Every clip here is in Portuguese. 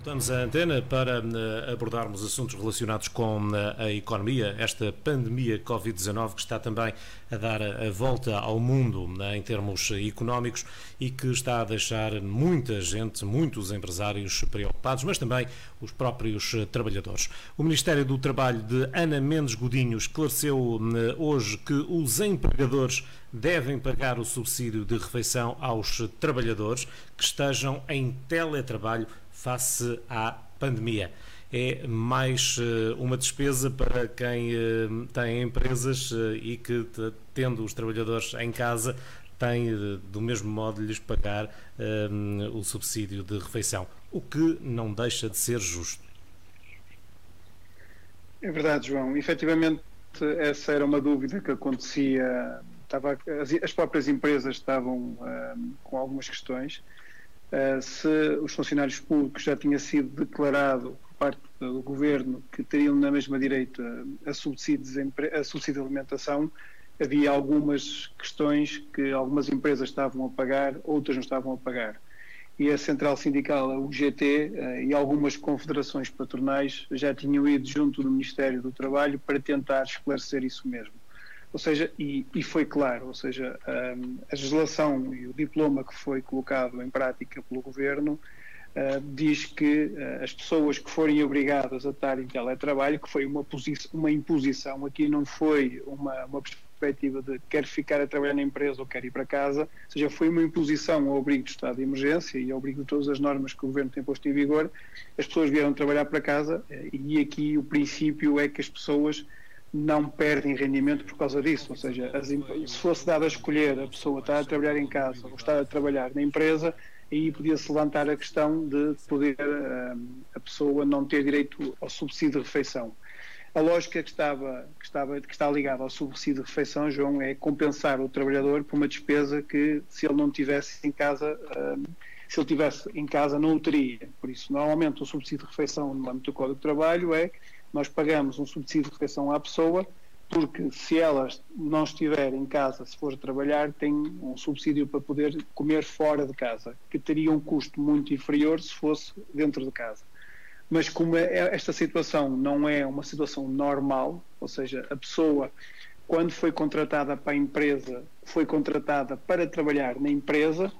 Voltamos à antena para uh, abordarmos assuntos relacionados com uh, a economia, esta pandemia Covid-19 que está também a dar a volta ao mundo uh, em termos económicos e que está a deixar muita gente, muitos empresários preocupados, mas também os próprios trabalhadores. O Ministério do Trabalho de Ana Mendes Godinho esclareceu hoje que os empregadores devem pagar o subsídio de refeição aos trabalhadores que estejam em teletrabalho face à pandemia. É mais uh, uma despesa para quem uh, tem empresas uh, e que, tendo os trabalhadores em casa, tem do mesmo modo de lhes pagar o subsídio de refeição, o que não deixa de ser justo. É verdade, João. Efetivamente, essa era uma dúvida que acontecia. Estava, as, as próprias empresas estavam com algumas questões Uh, se os funcionários públicos já tinha sido declarado por parte do governo que teriam na mesma direito a, a, subsídio, a subsídio de alimentação, havia algumas questões que algumas empresas estavam a pagar, outras não estavam a pagar. E a Central Sindical, a UGT, eh, e algumas confederações patronais já tinham ido junto do Ministério do Trabalho para tentar esclarecer isso mesmo. Ou seja, e, e foi claro, ou seja, um, a legislação e o diploma que foi colocado em prática pelo Governo uh, diz que uh, as pessoas que forem obrigadas a estar em teletrabalho, que foi uma, uma imposição, aqui não foi uma, uma perspectiva de quer ficar a trabalhar na empresa ou quer ir para casa, ou seja, foi uma imposição ao abrigo do estado de emergência e ao abrigo de todas as normas que o Governo tem posto em vigor, as pessoas vieram trabalhar para casa e aqui o princípio é que as pessoas não perdem rendimento por causa disso. Ou seja, as, se fosse dado a escolher a pessoa estar a trabalhar em casa ou estar a trabalhar na empresa, aí podia-se levantar a questão de poder uh, a pessoa não ter direito ao subsídio de refeição. A lógica que, estava, que, estava, que está ligada ao subsídio de refeição, João, é compensar o trabalhador por uma despesa que, se ele não tivesse em casa, uh, se ele tivesse em casa, não o teria. Por isso, normalmente, o subsídio de refeição no âmbito do Código de Trabalho é nós pagamos um subsídio de refeição à pessoa, porque se ela não estiver em casa, se for trabalhar, tem um subsídio para poder comer fora de casa, que teria um custo muito inferior se fosse dentro de casa. Mas como é, esta situação não é uma situação normal, ou seja, a pessoa, quando foi contratada para a empresa, foi contratada para trabalhar na empresa,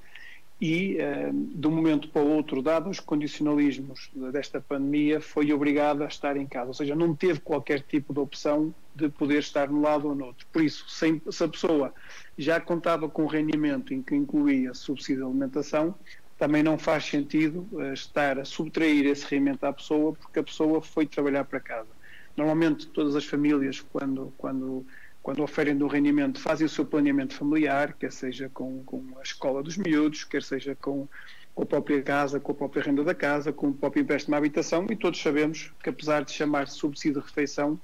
e, uh, de um momento para o outro, dados os condicionalismos desta pandemia, foi obrigada a estar em casa. Ou seja, não teve qualquer tipo de opção de poder estar no lado ou no outro. Por isso, se a pessoa já contava com rendimento em que incluía subsídio de alimentação, também não faz sentido uh, estar a subtrair esse rendimento à pessoa porque a pessoa foi trabalhar para casa. Normalmente, todas as famílias, quando, quando quando oferem do rendimento, fazem o seu planeamento familiar, quer seja com, com a escola dos miúdos, quer seja com, com a própria casa, com a própria renda da casa, com o próprio empréstimo à habitação, e todos sabemos que, apesar de chamar-se subsídio de refeição,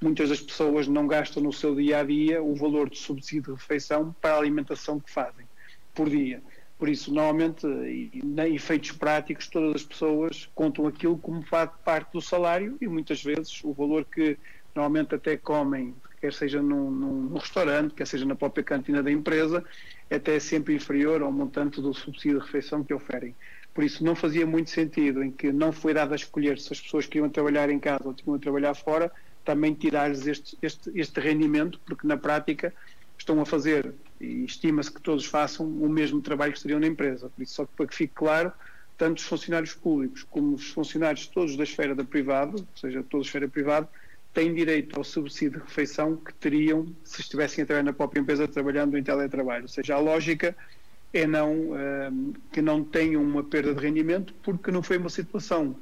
muitas das pessoas não gastam no seu dia a dia o valor de subsídio de refeição para a alimentação que fazem por dia. Por isso, normalmente, em efeitos práticos, todas as pessoas contam aquilo como parte do salário e muitas vezes o valor que normalmente até comem quer seja num, num, restaurante, quer seja na própria cantina da empresa, é até sempre inferior ao montante do subsídio de refeição que oferem. Por isso não fazia muito sentido em que não foi dado a escolher se as pessoas que iam trabalhar em casa ou tinham a trabalhar fora, também tirar-lhes este, este, este rendimento, porque na prática estão a fazer, e estima-se que todos façam o mesmo trabalho que estariam na empresa. Por isso, só que para que fique claro, tanto os funcionários públicos como os funcionários todos da esfera da privada, ou seja, toda a esfera privada, têm direito ao subsídio de refeição que teriam se estivessem a trabalhar na própria empresa trabalhando em teletrabalho. Ou seja, a lógica é não, um, que não tenham uma perda de rendimento porque não foi uma situação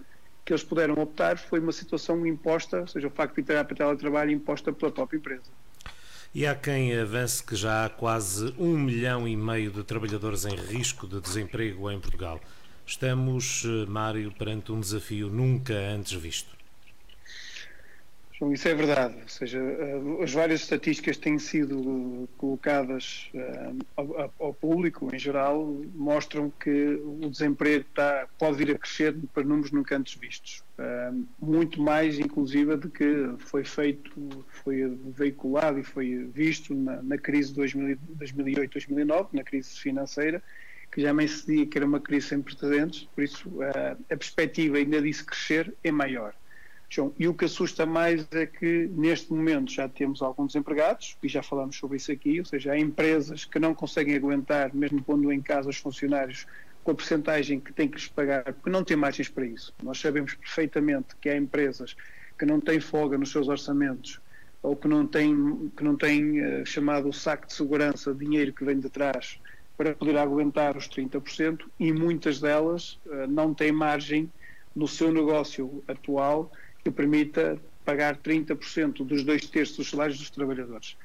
que eles puderam optar, foi uma situação imposta, ou seja, o facto de trabalhar para teletrabalho imposta pela própria empresa. E há quem avance que já há quase um milhão e meio de trabalhadores em risco de desemprego em Portugal. Estamos, eh, Mário, perante um desafio nunca antes visto. Isso é verdade. Ou seja, eh, as várias estatísticas têm sido colocadas eh, ao, público em geral mostram que o desemprego está, pode vir a crescer para números nunca antes vistos. Eh, muito mais, inclusive, do que foi feito, foi veiculado e foi visto na, na crise de 2008-2009, na crise financeira, que já nem se dizia que era uma crise sem precedentes, por isso a perspectiva ainda disse crescer é maior. João, e o que assusta mais é que neste momento já temos alguns desempregados, e já falamos sobre isso aqui, ou seja, há empresas que não conseguem aguentar, mesmo pondo em casa os funcionários, com a porcentagem que têm que lhes pagar, porque não têm margens para isso. Nós sabemos perfeitamente que há empresas que não têm folga nos seus orçamentos ou que não têm, que não têm uh, chamado o saco de segurança, dinheiro que vem de trás, para poder aguentar os 30%, e muitas delas uh, não têm margem no seu negócio atual que permita pagar 30% dos dois terços dos salários dos trabalhadores.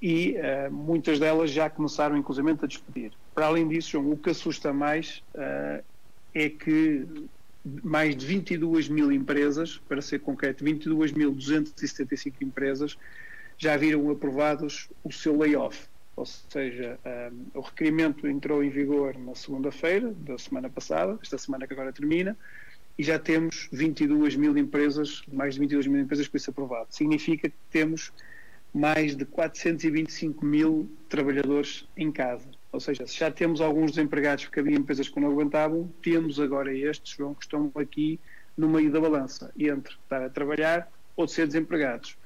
E uh, muitas delas já começaram, inclusive, a despedir. Para além disso, João, o que assusta mais uh, é que mais de 22 mil empresas, para ser concreto, 22.275 empresas, já viram aprovados o seu layoff. Ou seja, um, eh, o requerimento entrou em vigor na segunda-feira da semana passada, esta semana que agora termina, e já temos 22 mil empresas, mais de 22 mil empresas com isso aprovado. Significa que temos mais de 425 mil trabalhadores em casa. Ou seja, se já temos alguns desempregados porque havia empresas que não aguentavam, temos agora estes, João, que estão aqui no meio da balança, entre estar a trabalhar ou ser desempregados.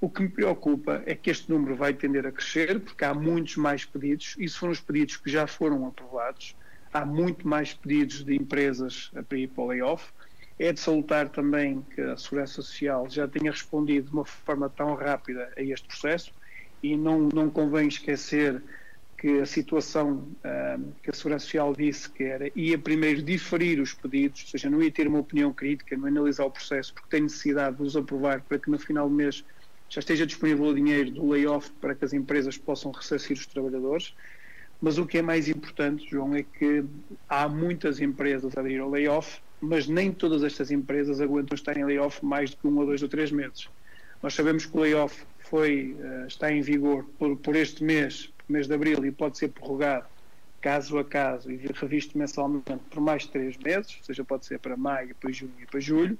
O que me preocupa é que este número vai tender a crescer, porque há muitos mais pedidos, e foram os pedidos que já foram aprovados, há muito mais pedidos de empresas a ir para o layoff. É de salutar também que a Segurança Social já tenha respondido de uma forma tão rápida a este processo e não, não convém esquecer que a situação uh, que a Segurança Social disse que era ia primeiro diferir os pedidos, ou seja, não ia ter uma opinião crítica, não analisar o processo, porque tem necessidade de os aprovar para que no final do mês já esteja disponível o dinheiro do layoff para que as empresas possam ressarcir os trabalhadores. Mas o que é mais importante, João, é que há muitas empresas a aderir ao layoff, mas nem todas estas empresas aguentam estar em layoff mais do que um ou dois ou três meses. Nós sabemos que o layoff foi, uh, está em vigor por, por este mês, mês de abril, e pode ser prorrogado caso a caso e revisto mensalmente por mais três meses, ou seja, pode ser para maio, para junho e para julho.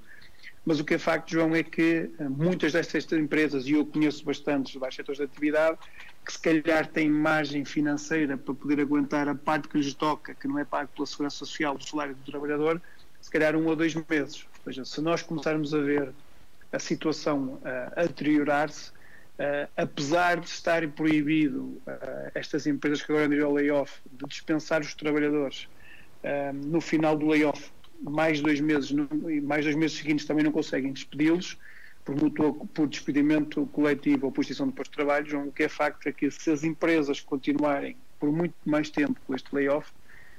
Mas o que é facto, João, é que uh, muitas destas empresas, e eu conheço bastantes vários setores de atividade, que se calhar têm margem financeira para poder aguentar a parte que lhes toca, que não é pago pela Segurança Social do salário do trabalhador, se calhar um ou dois meses. Ou seja, se nós começarmos a ver a situação a deteriorar-se, uh, apesar de estar proibido uh, estas empresas que agora andam ao layoff de dispensar os trabalhadores no final do layoff, mais dois meses, mais dois meses seguintes também não conseguem despedi-los, por, por despedimento coletivo ou por de postos de trabalho, o que é facto é que se as empresas continuarem por muito mais tempo com este layoff,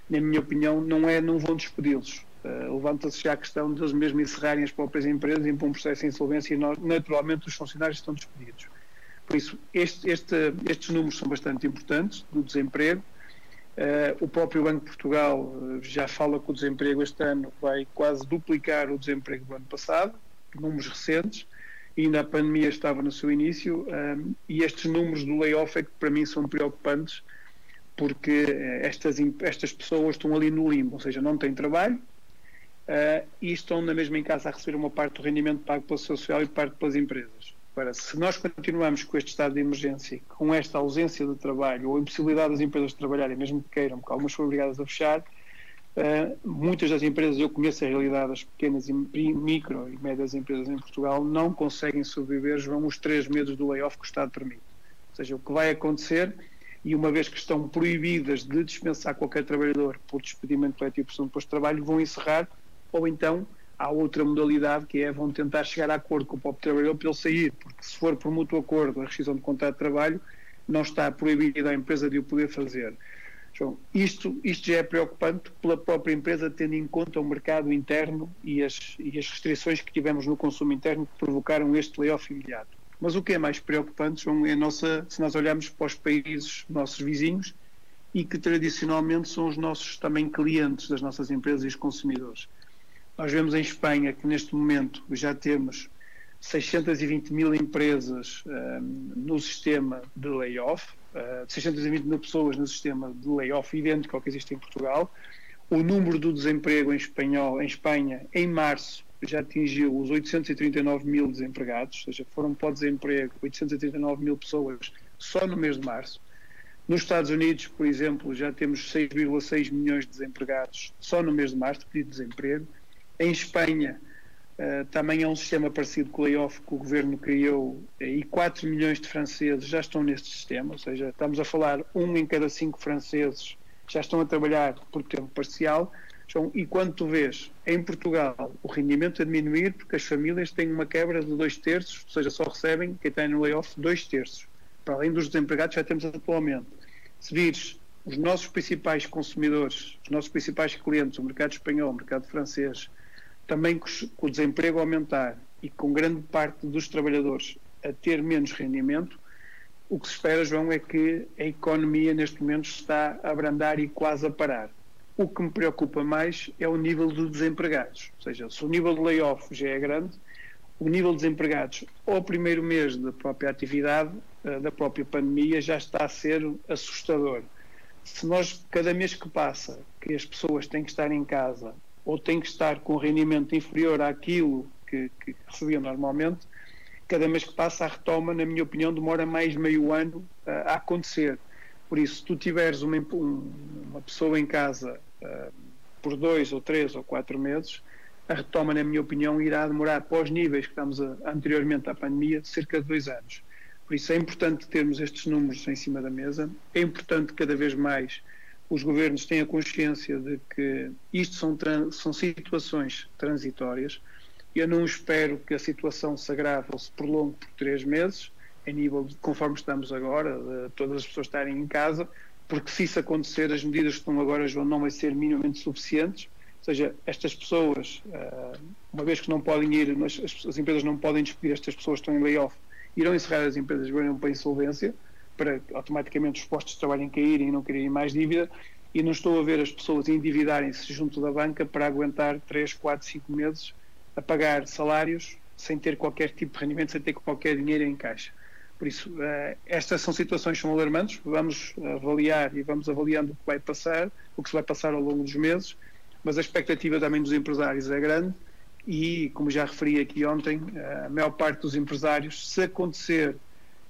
na minha opinião, não, é, não vão despedi-los. Uh, Levanta-se já a questão de eles mesmo encerrarem as próprias empresas e para um processo de insolvência e nós, naturalmente os funcionários estão despedidos. Por isso, este, este, estes números são bastante importantes do desemprego. Uh, o próprio Banco de Portugal uh, já fala que o desemprego este ano vai quase duplicar o desemprego do ano passado, números recentes ainda a pandemia estava no seu início um, e estes números do layoff é que para mim são preocupantes porque eh, estas, estas pessoas estão ali no limbo, ou seja, não têm trabalho uh, e estão na mesma em casa a receber uma parte do rendimento pago pela social e parte pelas empresas. Agora, se nós continuamos com este estado de emergência, com esta ausência de trabalho ou impossibilidade das empresas de trabalharem, mesmo que queiram, porque algumas foram obrigadas a fechar, Uh, muitas das empresas, eu conheço a realidade das pequenas e micro e médias empresas em Portugal, não conseguem sobreviver, vão os três meses do layoff que o Estado permite. Ou seja, o que vai acontecer, e uma vez que estão proibidas de dispensar qualquer trabalhador por despedimento coletivo por de posto de trabalho, vão encerrar, ou então há outra modalidade que é vão tentar chegar a acordo com o próprio trabalhador para ele sair, porque se for por mútuo acordo a rescisão de contrato de trabalho, não está proibida a empresa de o poder fazer. João, isto, isto já é preocupante pela própria empresa, tendo em conta o mercado interno e as, e as restrições que tivemos no consumo interno que provocaram este layoff imediato. Mas o que é mais preocupante, João, é nossa, se nós olharmos para os países nossos vizinhos e que tradicionalmente são os nossos também clientes das nossas empresas e os consumidores. Nós vemos em Espanha que neste momento já temos 620 mil empresas um, no sistema de layoff, uh, 620 mil pessoas no sistema de layoff idêntico ao que existe em Portugal. O número do desemprego em, espanhol, em Espanha, em março, já atingiu os 839 mil desempregados, ou seja, foram para o desemprego 839 mil pessoas só no mês de março. Nos Estados Unidos, por exemplo, já temos 6,6 milhões de desempregados só no mês de março, pedido de desemprego. Em Espanha, uh, também é um sistema parecido com o layoff que o governo criou e 4 milhões de franceses já estão neste sistema, ou seja, estamos a falar um em cada cinco franceses já estão a trabalhar por tempo parcial. E quando tu vês em Portugal o rendimento a diminuir, porque as famílias têm uma quebra de dois terços, ou seja, só recebem, quem está no layoff, dois terços. Para além dos desempregados, já temos atualmente. Se vires os nossos principais consumidores, os nossos principais clientes, o mercado espanhol, o mercado francês, também com o desemprego aumentar e com grande parte dos trabalhadores a ter menos rendimento, o que se espera, João, é que a economia neste momento está a abrandar e quase a parar. O que me preocupa mais é o nível de desempregados. Ou seja, se o nível de layoff já é grande, o nível de desempregados ao primeiro mês da própria atividade, eh, da própria pandemia, já está a ser assustador. Se nós, cada mês que passa, que as pessoas têm que estar em casa ou têm que estar com rendimento inferior àquilo que, que recebiam normalmente, cada mês que passa a retoma, na minha opinião, demora mais meio ano uh, a acontecer. Por isso, se tu tiveres uma, uma pessoa em casa uh, por dois ou três ou quatro meses, a retoma, na minha opinião, irá demorar para os níveis que estamos a, anteriormente à pandemia, cerca de dois anos. Por isso é importante termos estes números em cima da mesa, é importante cada vez mais os governos tenham consciência de que isto são, são situações transitórias, eu não espero que a situação se agrave ou se prolongue por três meses, em nível de, conforme estamos agora, de todas as pessoas estarem em casa, porque se isso acontecer, as medidas que estão agora, João, não vão ser minimamente suficientes. Ou seja, estas pessoas, eh, uma vez que não podem ir, as, empresas não podem despedir estas pessoas estão em layoff, irão encerrar as empresas, irão para a insolvência, para automaticamente os postos de trabalho caírem e não quererem mais dívida, e não estou a ver as pessoas endividarem-se junto da banca para aguentar 3, 4, 5 meses a pagar salários sem ter qualquer tipo de rendimento, sem ter qualquer dinheiro em caixa. Por isso, uh, estas são situações que são alarmantes, vamos avaliar e vamos avaliando o que vai passar, o que se vai passar ao longo dos meses, mas a expectativa também dos empresários é grande e, como já referi aqui ontem, eh, a maior parte dos empresários, se acontecer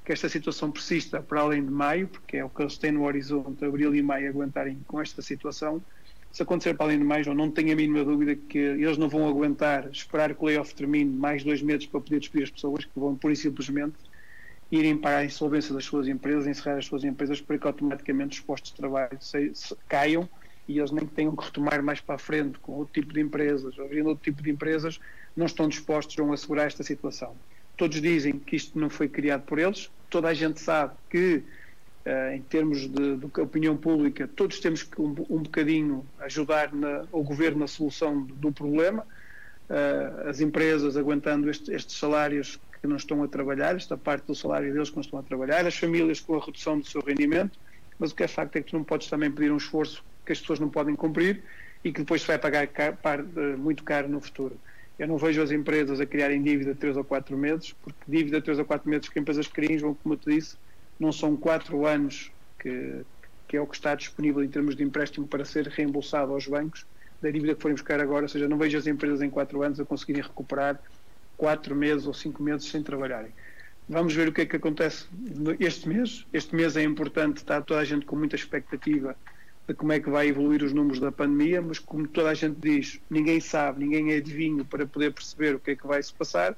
que esta situação persista para além de maio, porque é o que eles têm no horizonte, abril e maio, aguentarem com esta situação, se acontecer para além de mais, ou não tenho a mínima dúvida que eles não vão aguentar esperar que o layoff termine mais dois meses para poder despedir as pessoas, que vão pura e simplesmente irem para a insolvência das suas empresas, encerrar as suas empresas para que automaticamente os postos de trabalho se, se, caiam e eles nem tenham que retomar mais para a frente com outro tipo de empresas, abrindo outro tipo de empresas, não estão dispostos a assegurar esta situação. Todos dizem que isto não foi criado por eles, toda a gente sabe que Uh, em termos de, de, opinião pública, todos temos que um, um bocadinho ajudar na, o governo na solução do, do problema. Uh, as empresas aguentando este, estes salários que não estão a trabalhar, esta parte do salário deles que não estão a trabalhar, as famílias com a redução do seu rendimento, mas o que é facto é que tu não podes também pedir um esforço que as pessoas não podem cumprir e que depois se vai pagar car, par, uh, muito caro no futuro. Eu não vejo as empresas a criarem dívida de 3 ou 4 meses, porque dívida de 3 ou 4 meses que empresas criam, vão, como eu te disse, não são quatro anos que, que é o que está disponível em termos de empréstimo para ser reembolsado aos bancos da dívida que forem buscar agora, ou seja, não vejo as empresas em quatro anos a conseguirem recuperar quatro meses ou cinco meses sem trabalharem. Vamos ver o que é que acontece este mês. Este mês é importante, está toda a gente com muita expectativa como é que vai evoluir os números da pandemia, mas como toda a gente diz, ninguém sabe, ninguém é adivinho para poder perceber o que é que vai se passar.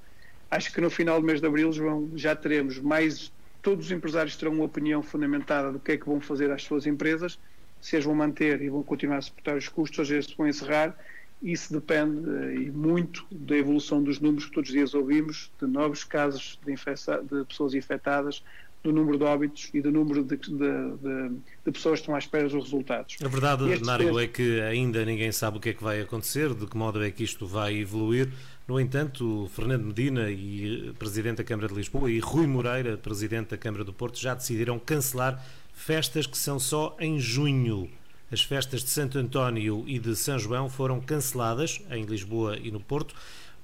Acho que no final do mês de abril já teremos mais todos os empresários terão uma opinião fundamentada do que é que vão fazer às suas empresas, se as vão manter e vão continuar a suportar os custos, ou se vão encerrar. Isso depende eh, e muito da evolução dos números que todos os dias ouvimos, de novos casos de, de pessoas infectadas, do número de óbitos e do número de, de, de, de, pessoas que estão à espera dos resultados. A verdade, Nário, é que ainda ninguém sabe o que é que vai acontecer, de que modo é que isto vai evoluir. No entanto, Fernando Medina, e eh, Presidente da Câmara de Lisboa, e Rui Moreira, Presidente da Câmara do Porto, já decidiram cancelar festas que são só em junho. As festas de Santo António e de São João foram canceladas em Lisboa e no Porto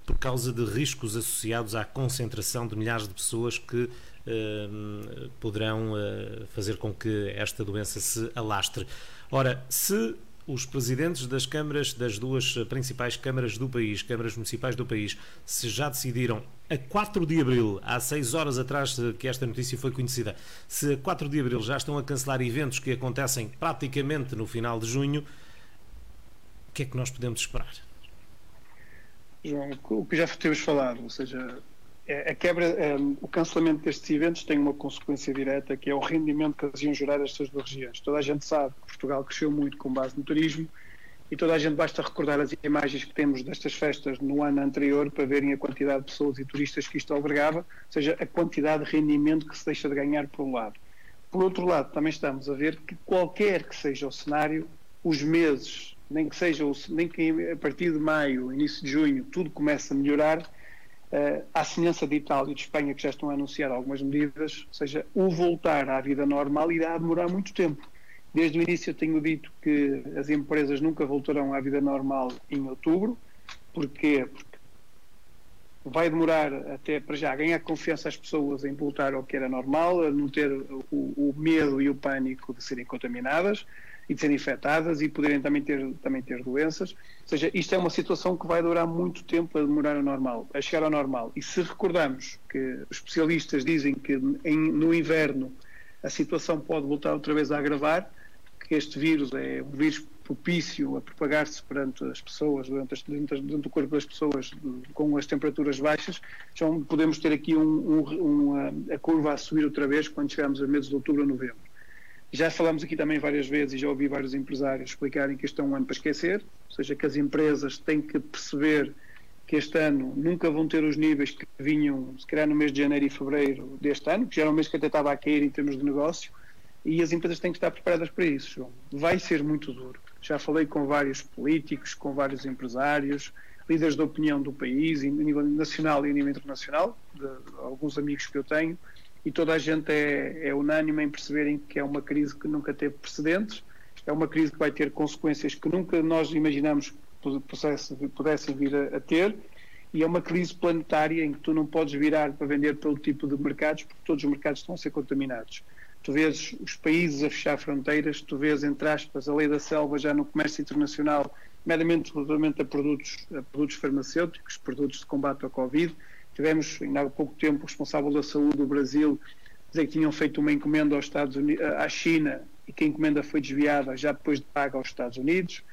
por causa de riscos associados à concentração de milhares de pessoas que poderão eh, fazer com que esta doença se alastre. Ora, se os presidentes das câmaras, das duas principais câmaras do país, câmaras municipais do país, se já decidiram a 4 de abril, há 6 horas atrás que esta notícia foi conhecida, se a 4 de abril já estão a cancelar eventos que acontecem praticamente no final de junho, o que é que nós podemos esperar? João, o que já temos falado, ou seja, a quebra, é, o cancelamento destes eventos tem uma consequência direta que é o rendimento que eles iam gerar estas duas regiões. Toda a gente sabe que Portugal cresceu muito com base no turismo e toda a gente basta recordar as imagens que temos destas festas no ano anterior para verem a quantidade de pessoas e turistas que isto albergava, ou seja, a quantidade de rendimento que se deixa de ganhar por um lado. Por outro lado, também estamos a ver que qualquer que seja o cenário, os meses, nem que seja nem que a partir de maio, início de junho, tudo começa a melhorar, à semelhança de Itália e de Espanha, que já estão a anunciar algumas medidas, ou seja, o voltar à vida normal irá demorar muito tempo. Desde o início eu tenho dito que as empresas nunca voltarão à vida normal em outubro. Porquê? Porque vai demorar até para já ganhar confiança às pessoas em voltar ao que era normal, a não ter o, o medo e o pânico de serem contaminadas e de serem infectadas e poderem também ter, também ter doenças. Ou seja, isto é uma situação que vai durar muito tempo a demorar ao normal, a chegar ao normal. E se recordamos que os especialistas dizem que em, no inverno a situação pode voltar outra vez a agravar, que este vírus é um vírus propício a propagar-se perante as pessoas, durante, as, dentro, do corpo das pessoas, com as temperaturas baixas, então podemos ter aqui um, um, uma, a curva a subir outra vez quando chegarmos a meses de outubro ou novembro. Já falamos aqui também várias vezes e já ouvi vários empresários explicarem que este é um ano para esquecer, ou seja, que as empresas têm que perceber que este ano nunca vão ter os níveis que vinham, se calhar, no mês de janeiro e fevereiro deste ano, que já era um mês que até estava a cair em termos de negócio, e as empresas têm que estar preparadas para isso, João. Vai ser muito duro. Já falei com vários políticos, com vários empresários, líderes de opinião do país, a nível nacional e a nível internacional, de alguns amigos que eu tenho, e toda a gente é, é unânime em perceberem que é uma crise que nunca teve precedentes, é uma crise que vai ter consequências que nunca nós imaginamos que pudessem vir a, a ter, e é uma crise planetária em que tu não podes virar para vender todo tipo de mercados, porque todos os mercados estão a ser contaminados. Tu vês os países a fechar fronteiras, tu vês, entre aspas, a lei da selva já no comércio internacional, meramente relativamente a produtos, a produtos farmacêuticos, produtos de combate ao Covid, Tivemos, ainda há pouco tempo, o responsável da saúde do Brasil dizer que tinham feito uma encomenda aos Estados Unidos, à China e que a encomenda foi desviada já depois de paga aos Estados Unidos.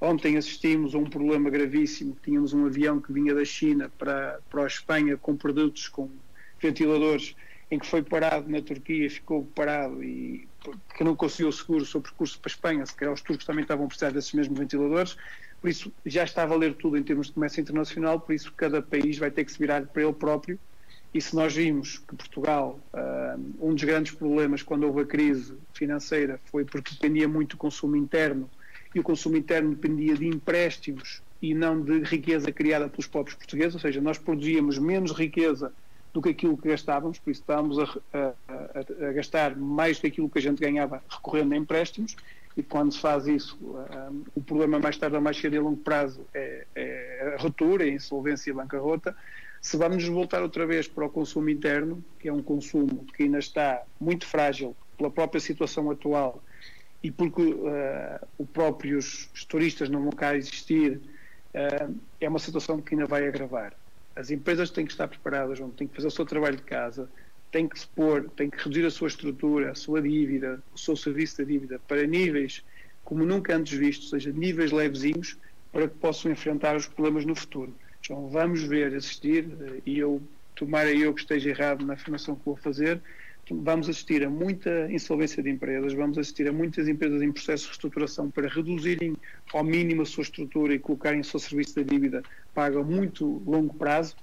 Ontem assistimos a um problema gravíssimo. Tínhamos um avião que vinha da China para, para a Espanha com produtos, com ventiladores, em que foi parado na Turquia, ficou parado e que não conseguiu seguro o seu percurso para a Espanha. Se calhar os turcos também estavam a precisar desses mesmos ventiladores. Por isso, já está a valer tudo em termos de comércio internacional, por isso cada país vai ter que se virar para ele próprio. E se nós vimos que Portugal, uh, um dos grandes problemas quando houve a crise financeira foi porque dependia muito do consumo interno, e o consumo interno dependia de empréstimos e não de riqueza criada pelos próprios portugueses, ou seja, nós produzíamos menos riqueza do que aquilo que gastávamos, por isso estávamos a, a, a, gastar mais do que a gente ganhava recorrendo a empréstimos, e quando se faz isso, um, o problema mais tarde ou mais cedo e a longo prazo é, é a ruptura, a insolvência e a bancarrota. Se vamos voltar outra vez para o consumo interno, que é um consumo que ainda está muito frágil pela própria situação atual e porque uh, os próprios turistas não vão cá existir, uh, é uma situação que ainda vai agravar. As empresas têm que estar preparadas, têm que fazer o seu trabalho de casa, tem que se pôr, tem que reduzir a sua estrutura, a sua dívida, o seu serviço da dívida para níveis como nunca antes vistos, ou seja, níveis levezinhos, para que possam enfrentar os problemas no futuro. Então vamos ver, assistir, eh, e eu, tomara eu que esteja errado na afirmação que vou fazer, vamos assistir a muita insolvência de empresas, vamos assistir a muitas empresas em processo de reestruturação para reduzirem ao mínimo a sua estrutura e colocarem o seu serviço da dívida pago a muito longo prazo,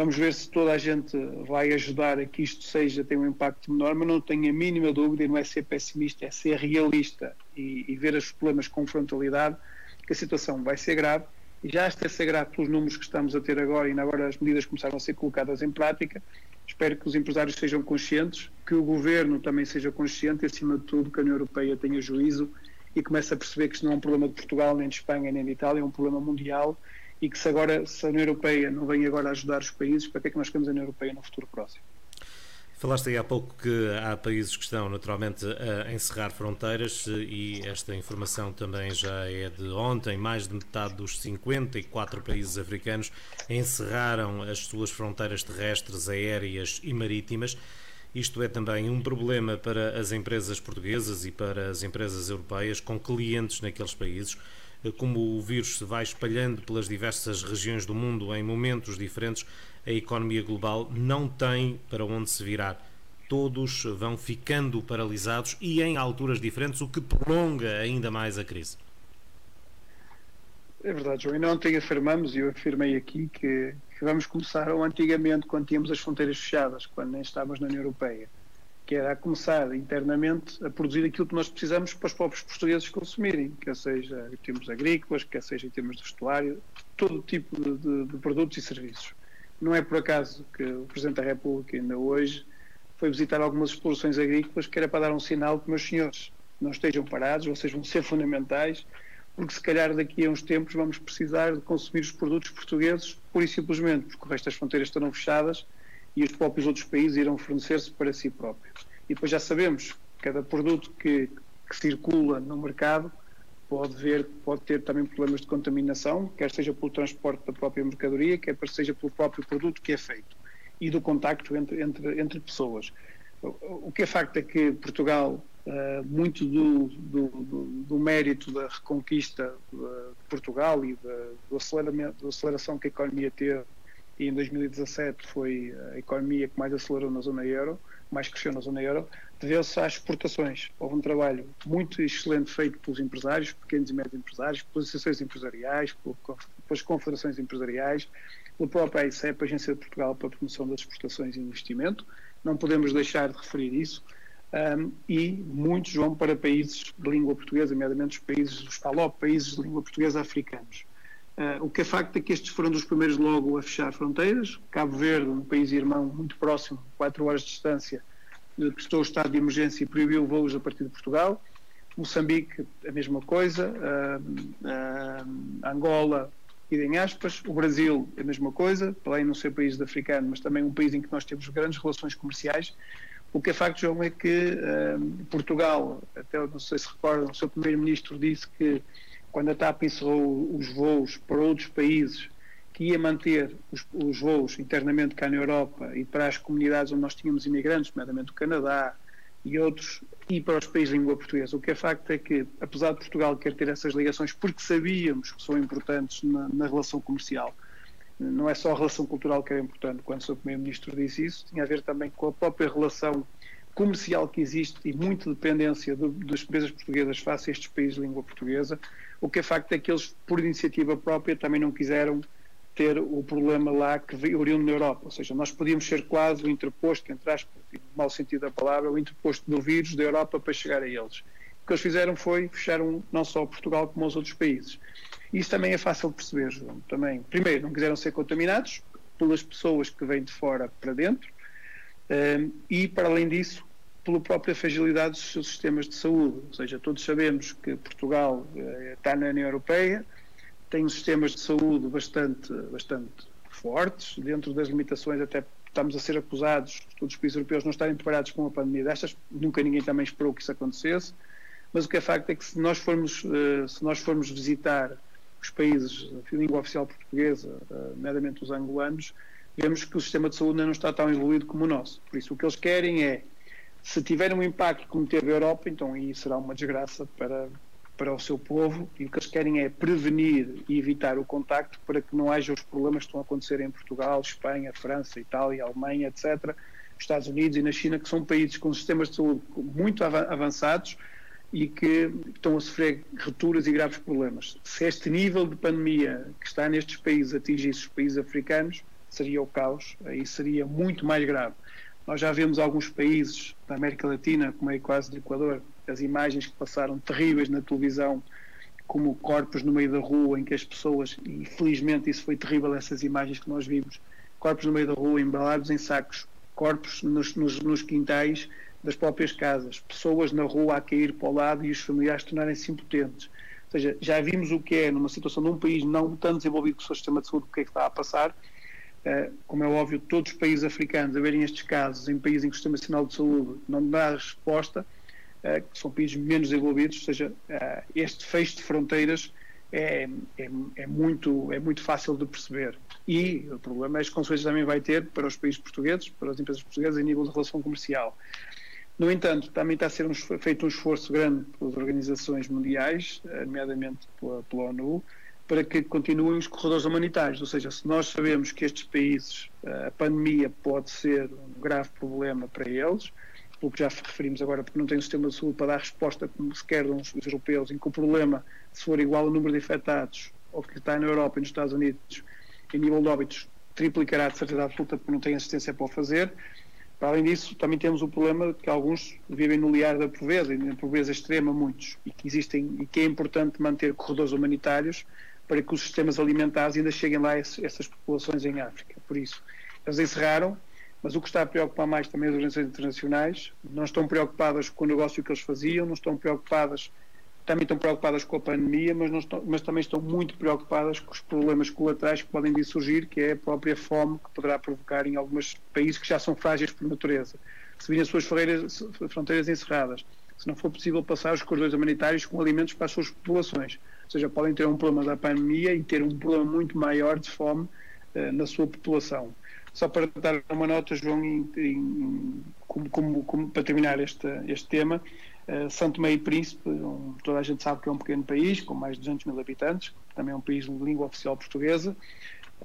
Vamos ver se toda a gente vai ajudar a que isto seja, tenha um impacto menor, mas não tenho a mínima dúvida, e não é ser pessimista, é ser realista e, e ver os problemas com frontalidade, que a situação vai ser grave e já está a ser grave pelos números que estamos a ter agora e agora as medidas começaram a ser colocadas em prática. Espero que os empresários sejam conscientes, que o governo também seja consciente e, acima de tudo, que a União Europeia tenha juízo e comece a perceber que isto não é um problema de Portugal, nem de Espanha, nem de Itália, é um problema mundial e que se agora, se a União Europeia não vem agora ajudar os países, para que é que nós queremos a União Europeia no futuro próximo? Falaste aí há pouco que há países que estão naturalmente a encerrar fronteiras e esta informação também já é de ontem. Mais de metade dos 54 países africanos encerraram as suas fronteiras terrestres, aéreas e marítimas. Isto é também um problema para as empresas portuguesas e para as empresas europeias com clientes naqueles países. Como o vírus se vai espalhando pelas diversas regiões do mundo em momentos diferentes, a economia global não tem para onde se virar. Todos vão ficando paralisados e em alturas diferentes, o que prolonga ainda mais a crise. É verdade, João. E ontem afirmamos, e eu afirmei aqui, que, que, vamos começar, ou antigamente, quando tínhamos as fronteiras fechadas, quando nem estávamos na União Europeia, que era a começar internamente a produzir aquilo que nós precisamos para os próprios portugueses consumirem, quer seja em termos agrícolas, quer seja em termos de vestuário, todo tipo de, de, de produtos e serviços. Não é por acaso que o Presidente da República ainda hoje foi visitar algumas explorações agrícolas que era para dar um sinal que, meus senhores, não estejam parados, vocês vão ser fundamentais, porque se calhar daqui a uns tempos vamos precisar de consumir os produtos portugueses pura e simplesmente porque o resto das fronteiras estarão fechadas e os próprios outros países irão fornecer-se para si próprios. E depois já sabemos cada produto que, que circula no mercado pode, ver, pode ter também problemas de contaminação, quer seja pelo transporte da própria mercadoria, quer seja pelo próprio produto que é feito e do contacto entre, entre, entre pessoas. O que é facto é que Portugal, uh, muito do, do, do, mérito da reconquista de Portugal e da, do da aceleração que a economia teve, e em 2017 foi a economia que mais acelerou na zona euro, mais cresceu na zona euro, deveu-se às exportações. Houve um trabalho muito excelente feito pelos empresários, pequenos e médios empresários, pelas associações empresariais, pelas confederações empresariais, pela própria AICEP, Agência de Portugal para a Promoção das Exportações e Investimento. Não podemos deixar de referir isso. Um, e muitos vão para países de língua portuguesa, nomeadamente os países dos PALOP, países de língua portuguesa africanos. Uh, o que é facto é que estes foram dos primeiros logo a fechar fronteiras. Cabo Verde, um país irmão muito próximo, 4 horas de distância, decretou o estado de emergência e proibiu voos a partir de Portugal. Moçambique, a mesma coisa. Uh, uh, Angola, idem aspas. O Brasil, a mesma coisa, além de não ser país africano, mas também um país em que nós temos grandes relações comerciais. O que é facto, João, é que Portugal, até não sei se recordam, o seu primeiro-ministro disse que quando a TAP encerrou os voos para outros países, que ia manter os, os, voos internamente cá na Europa e para as comunidades onde nós tínhamos imigrantes, nomeadamente o Canadá e outros, e para os países de língua portuguesa. O que é facto é que, apesar de Portugal querer ter essas ligações, porque sabíamos que são importantes na, na relação comercial, não é só a relação cultural que era importante, quando o Sr. Primeiro-Ministro disse isso, tinha a ver também com a própria relação comercial que existe e muita dependência de, das empresas portuguesas face a estes países de língua portuguesa. O que é facto é que eles, por iniciativa própria, também não quiseram ter o problema lá que oriundo na Europa. Ou seja, nós podíamos ser quase o interposto, entre aspas, no mau sentido da palavra, o interposto do vírus da Europa para chegar a eles. O que eles fizeram foi fechar não só Portugal como os outros países. Isso também é fácil de perceber, João. Também, primeiro, não quiseram ser contaminados pelas pessoas que vêm de fora para dentro e, para além disso, pela própria fragilidade dos seus sistemas de saúde. Ou seja, todos sabemos que Portugal uh, está na União Europeia, tem sistemas de saúde bastante, bastante fortes, dentro das limitações, até estamos a ser acusados, todos os países europeus, não estarem preparados para uma pandemia destas, nunca ninguém também esperou que isso acontecesse, mas o que é facto é que se nós formos, eh, se nós formos visitar os países de língua oficial portuguesa, eh, nomeadamente os angolanos, vemos que o sistema de saúde ainda não está tão evoluído como o nosso. Por isso, o que eles querem é, se tiver um impacto como teve a Europa, então aí será uma desgraça para, para o seu povo e o que eles querem é prevenir e evitar o contacto para que não haja os problemas que estão a acontecer em Portugal, Espanha, França, Itália, Alemanha, etc., Estados Unidos e na China, que são países com sistemas de saúde muito avançados e que estão a sofrer rupturas e graves problemas. Se este nível de pandemia que está nestes países atingisse os países africanos, seria o caos, aí seria muito mais grave. Nós já vemos alguns países da América Latina, como é quase do Equador, as imagens que passaram terríveis na televisão, como corpos no meio da rua em que as pessoas, e felizmente isso foi terrível, essas imagens que nós vimos, corpos no meio da rua embalados em sacos, corpos nos, nos, nos quintais das próprias casas, pessoas na rua a cair para o lado e os familiares tornarem-se impotentes. Ou seja, já vimos o que é numa situação de um país não tão desenvolvido com o seu sistema de saúde, o que é que está a passar, como é óbvio, todos os países africanos a verem estes casos em países em que o Sistema Nacional de Saúde não dá resposta, que são países menos desenvolvidos, ou seja, este fecho de fronteiras é, é, é, muito, é muito fácil de perceber. E o problema é as consequências também vai ter para os países portugueses, para as empresas portuguesas, em nível de relação comercial. No entanto, também está a ser um, feito um esforço grande pelas organizações mundiais, nomeadamente pela, pela ONU, para que continuem os corredores humanitários. Ou seja, se nós sabemos que estes países, a pandemia pode ser um grave problema para eles, pelo que já referimos agora, porque não tem um sistema de saúde para dar resposta como se quer os europeus, em que o problema, se for igual ao número de infectados, ou que está na Europa e nos Estados Unidos, em nível de óbitos, triplicará de certeza absoluta porque não tem assistência para o fazer. Para além disso, também temos o problema que alguns vivem no liar da pobreza, e na pobreza extrema muitos, e que existem e que é importante manter corredores humanitários para que os sistemas alimentares ainda cheguem lá a essas populações em África. Por isso, eles encerraram, mas o que está a preocupar mais também as organizações internacionais, não estão preocupadas com o negócio que eles faziam, não estão preocupadas, também estão preocupadas com a pandemia, mas, estão, mas também estão muito preocupadas com os problemas colaterais que podem vir surgir, que é a própria fome que poderá provocar em alguns países que já são frágeis por natureza. Se virem as suas fronteiras, fronteiras encerradas, se não for possível passar os corredores humanitários com alimentos para as suas populações. Ou seja, podem ter um problema da pandemia e ter um problema muito maior de fome uh, na sua população. Só para dar uma nota, João, em, em, como, como, como, para terminar este, este tema, uh, Santo Meio Príncipe, um, toda a gente sabe que é um pequeno país, com mais de 200 mil habitantes, também é um país de língua oficial portuguesa,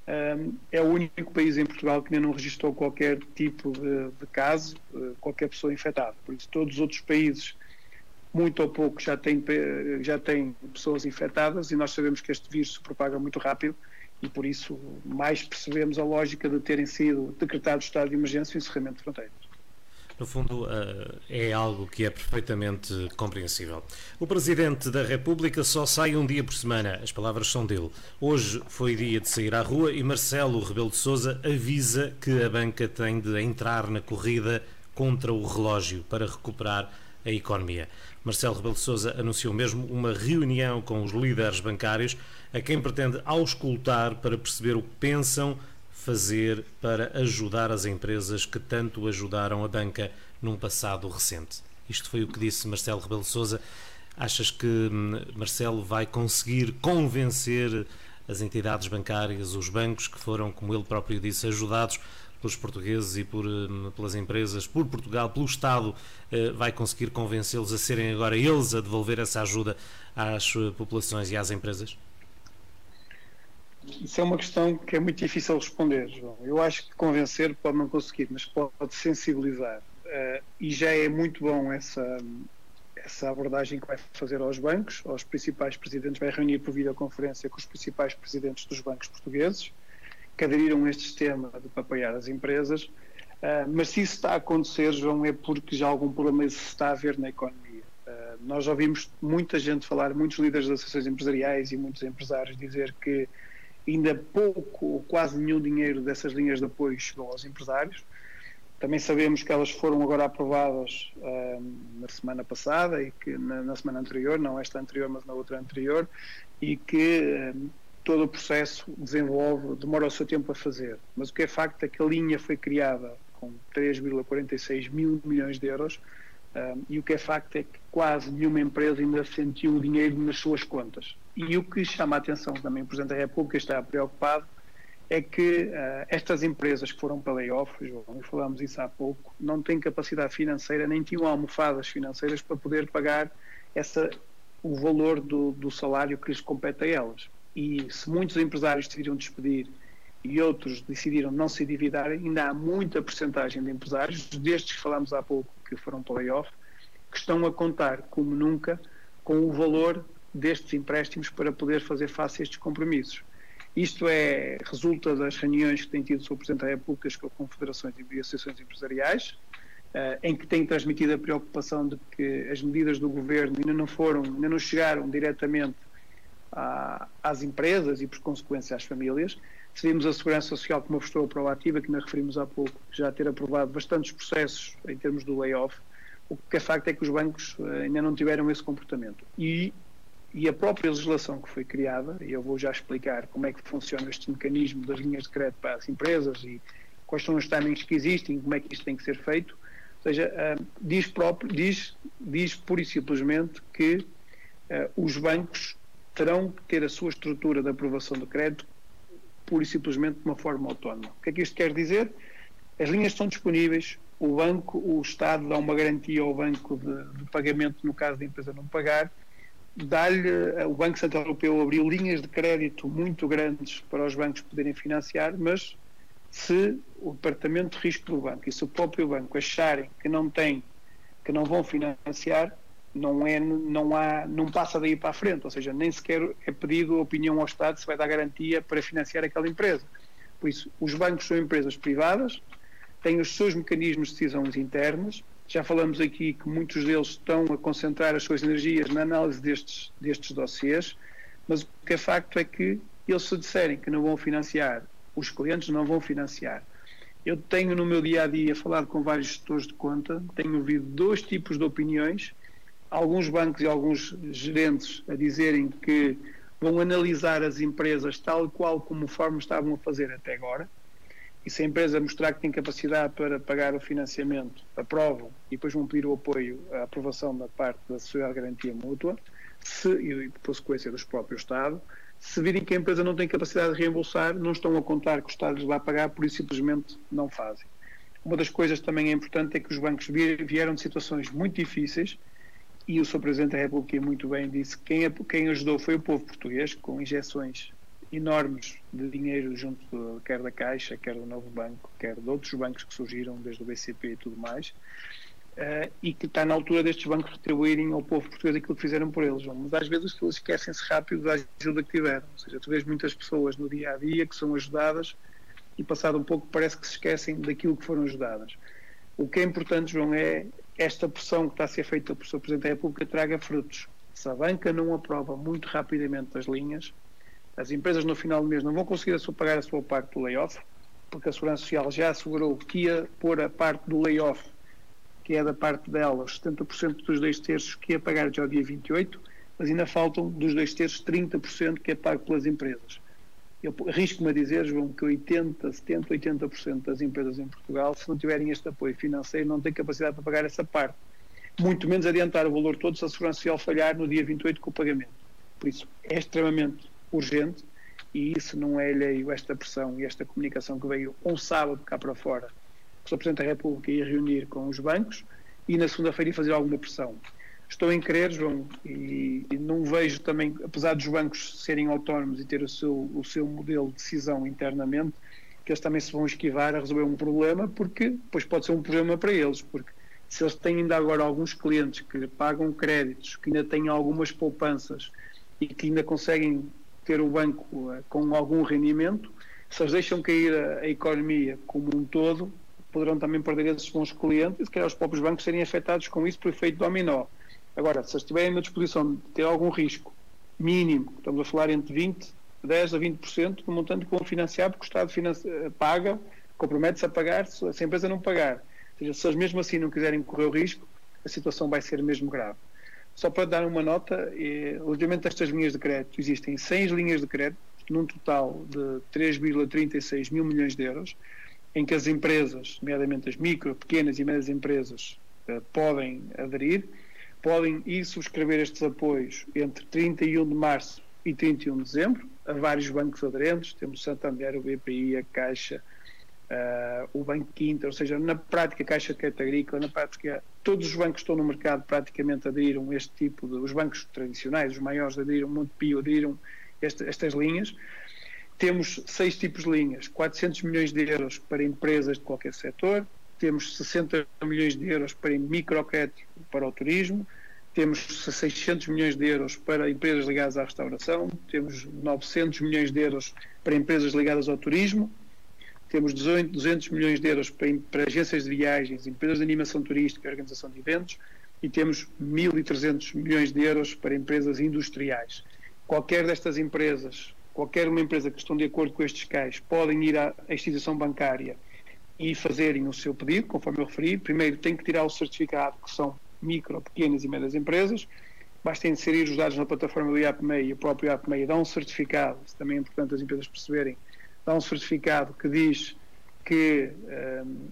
um, é o único país em Portugal que ainda não registrou qualquer tipo de, de caso, uh, qualquer pessoa infectada. Por isso, todos os outros países, muito ou pouco, já têm, já têm pessoas infectadas e nós sabemos que este vírus se propaga muito rápido e por isso mais percebemos a lógica de terem sido decretado estado de emergência e encerramento de fronteiras. No fundo, eh, é algo que é perfeitamente compreensível. O Presidente da República só sai um dia por semana, as palavras são dele. Hoje foi dia de sair à rua e Marcelo Rebelo de Sousa avisa que a banca tem de entrar na corrida contra o relógio para recuperar a economia. Marcelo Rebelo de Sousa anunciou mesmo uma reunião com os líderes bancários a quem pretende auscultar para perceber o que pensam fazer para ajudar as empresas que tanto ajudaram a banca num passado recente. Isto foi o que disse Marcelo Rebelo de Sousa. Achas que hum, Marcelo vai conseguir convencer as entidades bancárias, os bancos que foram, como ele próprio disse, ajudados pelos portugueses e por, hum, pelas empresas, por Portugal, pelo Estado, eh, vai conseguir convencê-los a serem agora eles a devolver essa ajuda às eh, populações e às empresas? Isso é uma questão que é muito difícil responder, João. Eu acho que convencer pode não conseguir, mas pode sensibilizar. Uh, e já é muito bom essa, essa abordagem que vai fazer aos bancos, aos principais presidentes, vai reunir por videoconferência com os principais presidentes dos bancos portugueses, que aderiram a este sistema de apoiar as empresas. Uh, mas se isso está a acontecer, João, é porque já algum problema se está a ver na economia. Uh, nós ouvimos muita gente falar, muitos líderes das associações empresariais e muitos empresários dizer que ainda pouco ou quase nenhum dinheiro dessas linhas de apoio chegou aos empresários. Também sabemos que elas foram agora aprovadas uh, na semana passada e que na, na, semana anterior, não esta anterior, mas na outra anterior, e que todo o processo desenvolve, demora o seu tempo a fazer. Mas o que é facto é que a linha foi criada com 3,46 mil milhões de euros uh, e o que é facto é que quase nenhuma empresa ainda sentiu o dinheiro nas suas contas. E o que chama a atenção também o Presidente da República está preocupado é que uh, estas empresas que foram para layoff, João, e falamos isso há pouco, não têm capacidade financeira, nem tinham almofadas financeiras para poder pagar essa, o valor do, do salário que lhes compete a elas. E se muitos empresários decidiram despedir e outros decidiram não se endividar, ainda há muita porcentagem de empresários, destes que falamos há pouco, que foram para layoff, que estão a contar, como nunca, com o valor destes empréstimos para poder fazer face a estes compromissos. Isto é, resulta das reuniões que tem tido o Sr. Presidente da República com confederações e associações empresariais, uh, em que tem transmitido a preocupação de que as medidas do Governo ainda não foram, ainda não chegaram diretamente às empresas e, por consequência, às famílias. Seguimos a Segurança Social como uma postura proativa, que nós referimos há pouco, já ter aprovado bastantes processos em termos do layoff. O que é facto é que os bancos uh, ainda não tiveram esse comportamento. E e a própria legislação que foi criada, e eu vou já explicar como é que funciona este mecanismo das linhas de crédito para as empresas e quais são os timings que existem, como é que isto tem que ser feito, ou seja, uh, diz, próprio, diz, diz pura e simplesmente que uh, os bancos terão que ter a sua estrutura de aprovação do crédito pura e simplesmente de uma forma autónoma. O que é que isto quer dizer? As linhas estão disponíveis, o banco, o Estado dá uma garantia ao banco de, de pagamento no caso da empresa não pagar, dá-lhe, o Banco Central Europeu abriu linhas de crédito muito grandes para os bancos poderem financiar, mas se o departamento de risco do banco e se o próprio banco acharem que não tem, que não vão financiar, não é, não há, não passa daí para a frente, ou seja, nem sequer é pedido a opinião ao Estado se vai dar garantia para financiar aquela empresa. Por isso, os bancos são empresas privadas, têm os seus mecanismos de decisões internas. Já falamos aqui que muitos deles estão a concentrar as suas energias na análise destes, destes dossiês, mas o que é facto é que eles se disserem que não vão financiar, os clientes não vão financiar. Eu tenho no meu dia a dia falado com vários gestores de conta, tenho ouvido dois tipos de opiniões, alguns bancos e alguns gerentes a dizerem que vão analisar as empresas tal qual como forma estavam a fazer até agora, e se a empresa mostrar que tem capacidade para pagar o financiamento, aprovam e depois vão pedir o apoio, a aprovação da parte da Sociedade de Garantia Mútua, se, e por consequência dos próprios Estado, se virem que a empresa não tem capacidade de reembolsar, não estão a contar que o Estado lhes vai pagar, por isso simplesmente não fazem. Uma das coisas também é importante é que os bancos vieram de situações muito difíceis e o Sr. Presidente da República muito bem disse que quem, quem ajudou foi o povo português, com injeções enormes de dinheiro junto quer da Caixa, quer do Novo Banco, quer de outros bancos que surgiram desde o BCP e tudo mais, uh, e que está na altura destes bancos retribuírem ao povo português aquilo que fizeram por eles. Mas às vezes eles esquecem-se rápido da ajuda que tiveram. Ou seja, tu vês muitas pessoas no dia a dia que são ajudadas e passado um pouco parece que se esquecem daquilo que foram ajudadas. O que é importante, João, é esta pressão que está a ser feita pelo Sr. Presidente da República traga frutos. Se a banca não aprova muito rapidamente as linhas, as empresas no final do mês não vão conseguir pagar a sua parte do layoff, porque a Segurança Social já assegurou que ia pôr a parte do layoff, que é da parte dela, os 70% dos dois terços que ia pagar já dia 28, mas ainda faltam dos dois terços 30% que é pago pelas empresas. Eu arrisco-me a dizer, João, que 80, 70, 80% das empresas em Portugal, se não tiverem este apoio financeiro, não têm capacidade para pagar essa parte. Muito menos adiantar o valor todo se a Segurança Social falhar no dia 28 com o pagamento. Por isso, é extremamente urgente e isso não é alheio esta pressão e esta comunicação que veio um sábado cá para fora, que o Sr. Presidente da República ia reunir com os bancos e na segunda-feira ia fazer alguma pressão. Estou em crer, João, e, e, não vejo também, apesar dos bancos serem autónomos e ter o seu, o seu modelo de decisão internamente, que eles também se vão esquivar a resolver um problema, porque depois pode ser um problema para eles, porque se eles têm ainda agora alguns clientes que pagam créditos, que ainda têm algumas poupanças e que ainda conseguem ter o banco uh, com algum rendimento, se eles deixam cair a, a, economia como um todo, poderão também perder esses bons clientes e se calhar os próprios bancos serem afetados com isso por efeito dominó. Agora, se estiverem na disposição de ter algum risco mínimo, estamos a falar entre 20, 10 a 20% do montante que vão financiar, porque o Estado financia, paga, compromete-se a pagar se a empresa não pagar. Ou seja, se eles mesmo assim não quiserem correr o risco, a situação vai ser mesmo grave. Só para dar uma nota, eh, relativamente a estas linhas de crédito, existem 100 linhas de crédito, num total de 3,36 mil milhões de euros, em que as empresas, nomeadamente as micro, pequenas e médias empresas, eh, podem aderir, podem ir subscrever estes apoios entre 31 de março e 31 de dezembro, a vários bancos aderentes, temos o Santander, o BPI, a Caixa, uh, o Banco Quinta, ou seja, na prática a Caixa de Crédito Agrícola, na prática todos os bancos que estão no mercado praticamente aderiram este tipo de, os bancos tradicionais, os maiores aderiram, Montepio aderiram este, estas linhas. Temos seis tipos de linhas, 400 milhões de euros para empresas de qualquer setor, temos 60 milhões de euros para microcrédito para o turismo, temos 600 milhões de euros para empresas ligadas à restauração, temos 900 milhões de euros para empresas ligadas ao turismo, temos 200 milhões de euros para, para agências de viagens, empresas de animação turística e organização de eventos e temos 1.300 milhões de euros para empresas industriais. Qualquer destas empresas, qualquer uma empresa que estão de acordo com estes cais, podem ir à instituição bancária e fazerem o seu pedido, conforme eu referi. Primeiro, tem que tirar o certificado, que são micro, pequenas e médias empresas. basta inserir os dados na plataforma do IAPMEI e o próprio IAPMEI dá um certificado, isso também é importante as empresas perceberem, dá um certificado que diz que um,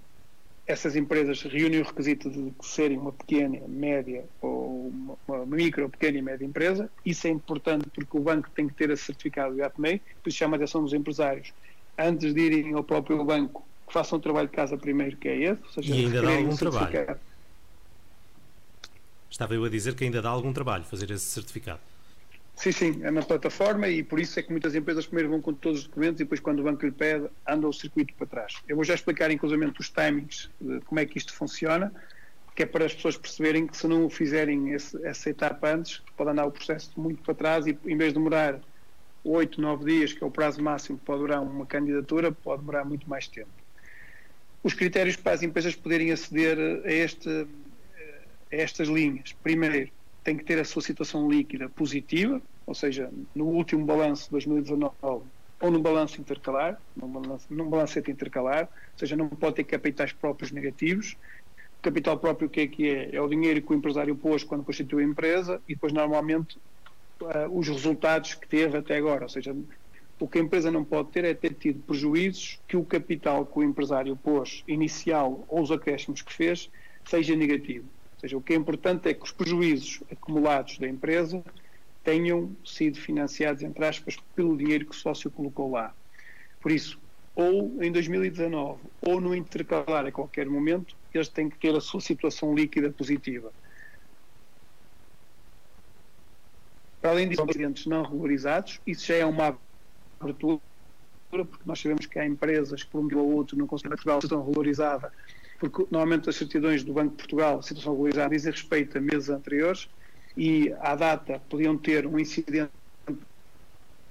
essas empresas reúnem o requisito de serem uma pequena, média ou uma, uma micro, pequena e média empresa. Isso é importante porque o banco tem que ter esse certificado do IAPMEI, por isso chama a atenção dos empresários. Antes de irem ao próprio banco, que façam o trabalho de casa primeiro, que é esse. Ou seja, e ainda dá algum trabalho. Estava eu a dizer que ainda dá algum trabalho fazer esse certificado. Sim, sim, é uma plataforma e por isso é que muitas empresas primeiro vão com todos os documentos e depois quando o banco lhe pede, andam o circuito para trás. Eu vou já explicar inclusive os timings de como é que isto funciona, que é para as pessoas perceberem que se não fizerem esse, essa etapa antes, pode andar o processo muito para trás e em vez de demorar 8, 9 dias, que é o prazo máximo que pode durar uma candidatura, pode demorar muito mais tempo. Os critérios para as empresas poderem aceder a este a estas linhas. Primeiro, tem que ter a sua situação líquida positiva, ou seja, no último balanço de 2019 ou no balanço intercalar, num, balanço, num balancete intercalar, ou seja, não pode ter capitais próprios negativos. Capital próprio o que é que é? É o dinheiro que o empresário pôs quando constituiu a empresa e depois normalmente uh, os resultados que teve até agora, ou seja, o que a empresa não pode ter é ter tido prejuízos que o capital que o empresário pôs inicial ou os acréscimos que fez seja negativo seja, o que é importante é que os prejuízos acumulados da empresa tenham sido financiados, entre aspas, pelo dinheiro que o sócio colocou lá. Por isso, ou em 2019, ou no intercalar a qualquer momento, eles têm que ter a sua situação líquida positiva. Para além disso, clientes não regularizados, isso já é uma abertura, porque nós sabemos que há empresas que, por um dia ou outro, não conseguem Portugal situação regularizada porque normalmente as certidões do Banco de Portugal, situação regularizada, dizem respeito a meses anteriores e à data podiam ter um incidente, por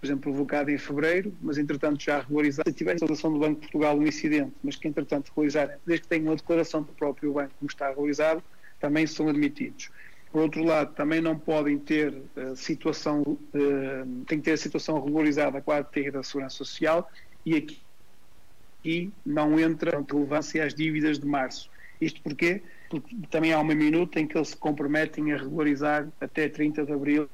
exemplo, provocado em fevereiro, mas entretanto já regularizado. Se tiver a situação do Banco de Portugal um incidente, mas que entretanto regularizarem, desde que tenham uma declaração do próprio banco como está regularizado, também são admitidos. Por outro lado, também não podem ter uh, situação, uh, tem que ter a situação regularizada com a AT da Segurança Social e aqui e não entra relevância às dívidas de março. Isto porquê? Porque também há uma minuta em que eles se comprometem a regularizar até 30 de abril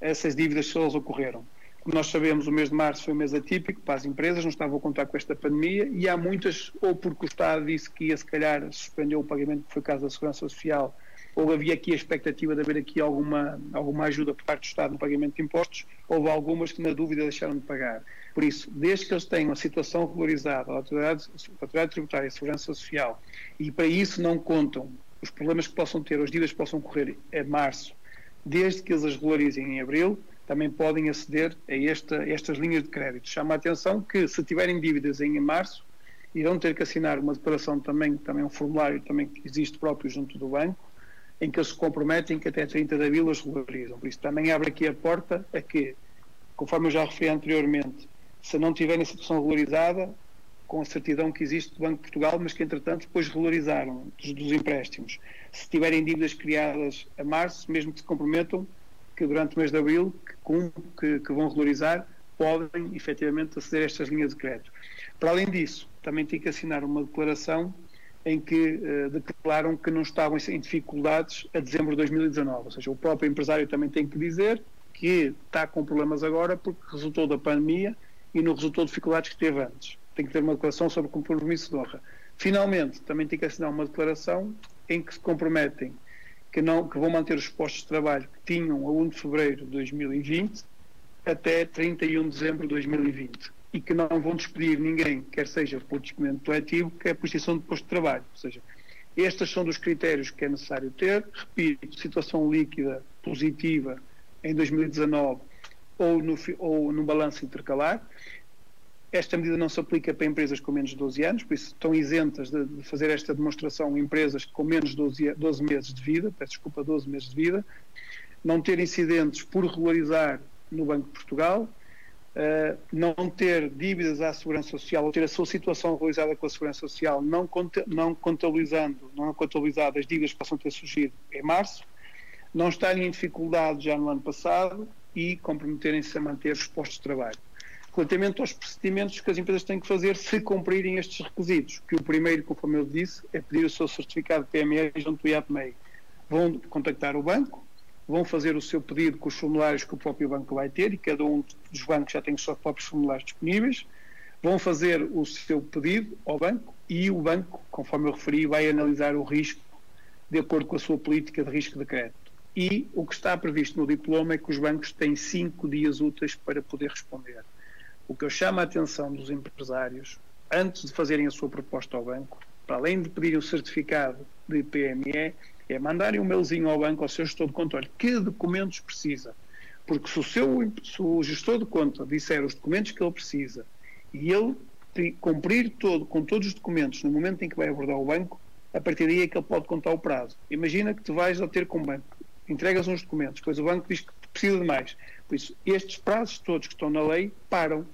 essas dívidas se elas ocorreram. Como nós sabemos, o mês de março foi um mês atípico para as empresas, não estavam a contar com esta pandemia e há muitas, ou porque o Estado disse que ia se calhar suspender o pagamento, que foi o caso da Segurança Social, ou havia aqui a expectativa de haver aqui alguma, alguma ajuda por parte do Estado no pagamento de impostos, houve algumas que na dúvida deixaram de pagar. Por isso, desde que eles tenham a situação regularizada, a autoridade, a autoridade tributária, a segurança social, e para isso não contam os problemas que possam ter, as dívidas que possam correr em março, desde que eles as regularizem em abril, também podem aceder a esta, estas linhas de crédito. Chama a atenção que, se tiverem dívidas em março, irão ter que assinar uma declaração também, também um formulário também que existe próprio junto do banco, em que eles se comprometem que até 30 de abril as regularizam. Por isso também abre aqui a porta a que, conforme eu já referi anteriormente, se não tiverem a situação regularizada, com a certidão que existe do Banco de Portugal, mas que entretanto depois regularizaram dos, dos, empréstimos. Se tiverem dívidas criadas a março, mesmo que se comprometam que durante o mês de abril, que, que, que vão regularizar, podem efetivamente aceder a estas linhas de crédito. Para além disso, também tem que assinar uma declaração em que uh, que não estavam em dificuldades a dezembro de 2019. Ou seja, o próprio empresário também tem que dizer que está com problemas agora porque resultou da pandemia e não resultou de dificuldades que teve antes. Tem que ter uma declaração sobre compromisso de honra. Finalmente, também tem que assinar uma declaração em que se comprometem que, não, que vão manter os postos de trabalho que tinham a 1 de fevereiro de 2020 até 31 de dezembro de 2020 e que não vão despedir ninguém, quer seja por despedimento coletivo, quer por extinção de posto de trabalho. Ou seja, estes são dos critérios que é necessário ter. Repito, situação líquida positiva em 2019 ou no, ou no balanço intercalar. Esta medida não se aplica para empresas com menos de 12 anos, por isso estão isentas de, de fazer esta demonstração empresas com menos de 12, 12, meses de vida, peço desculpa, 12 meses de vida, não ter incidentes por regularizar no Banco de Portugal, uh, não ter dívidas à Segurança Social ou ter a sua situação regularizada com a Segurança Social, não, não contabilizando, não contabilizado as dívidas que possam ter surgido em março, não estarem em dificuldade já no ano passado e comprometerem-se a manter os postos de trabalho. Relativamente aos procedimentos que as empresas têm que fazer se cumprirem estes requisitos, que o primeiro, conforme eu disse, é pedir o seu certificado de PME junto do IAPMEI. Vão contactar o banco, vão fazer o seu pedido com os formulários que o próprio banco vai ter, e cada um dos bancos já tem os seus próprios formulários disponíveis, vão fazer o seu pedido ao banco e o banco, conforme eu referi, vai analisar o risco de acordo com a sua política de risco de crédito. E o que está previsto no diploma é que os bancos têm cinco dias úteis para poder responder. O que eu chamo a atenção dos empresários, antes de fazerem a sua proposta ao banco, para além de pedirem o certificado de PME, é mandarem um mailzinho ao banco, ao seu gestor de conta, olha, que documentos precisa? Porque se o, seu, se o gestor de conta disser os documentos que ele precisa e ele cumprir todo, com todos os documentos no momento em que vai abordar o banco, a partir daí é que ele pode contar o prazo. Imagina que tu vais a ter com o banco, entregas uns documentos, depois o banco diz que precisa de mais. Por isso, estes prazos todos que estão na lei param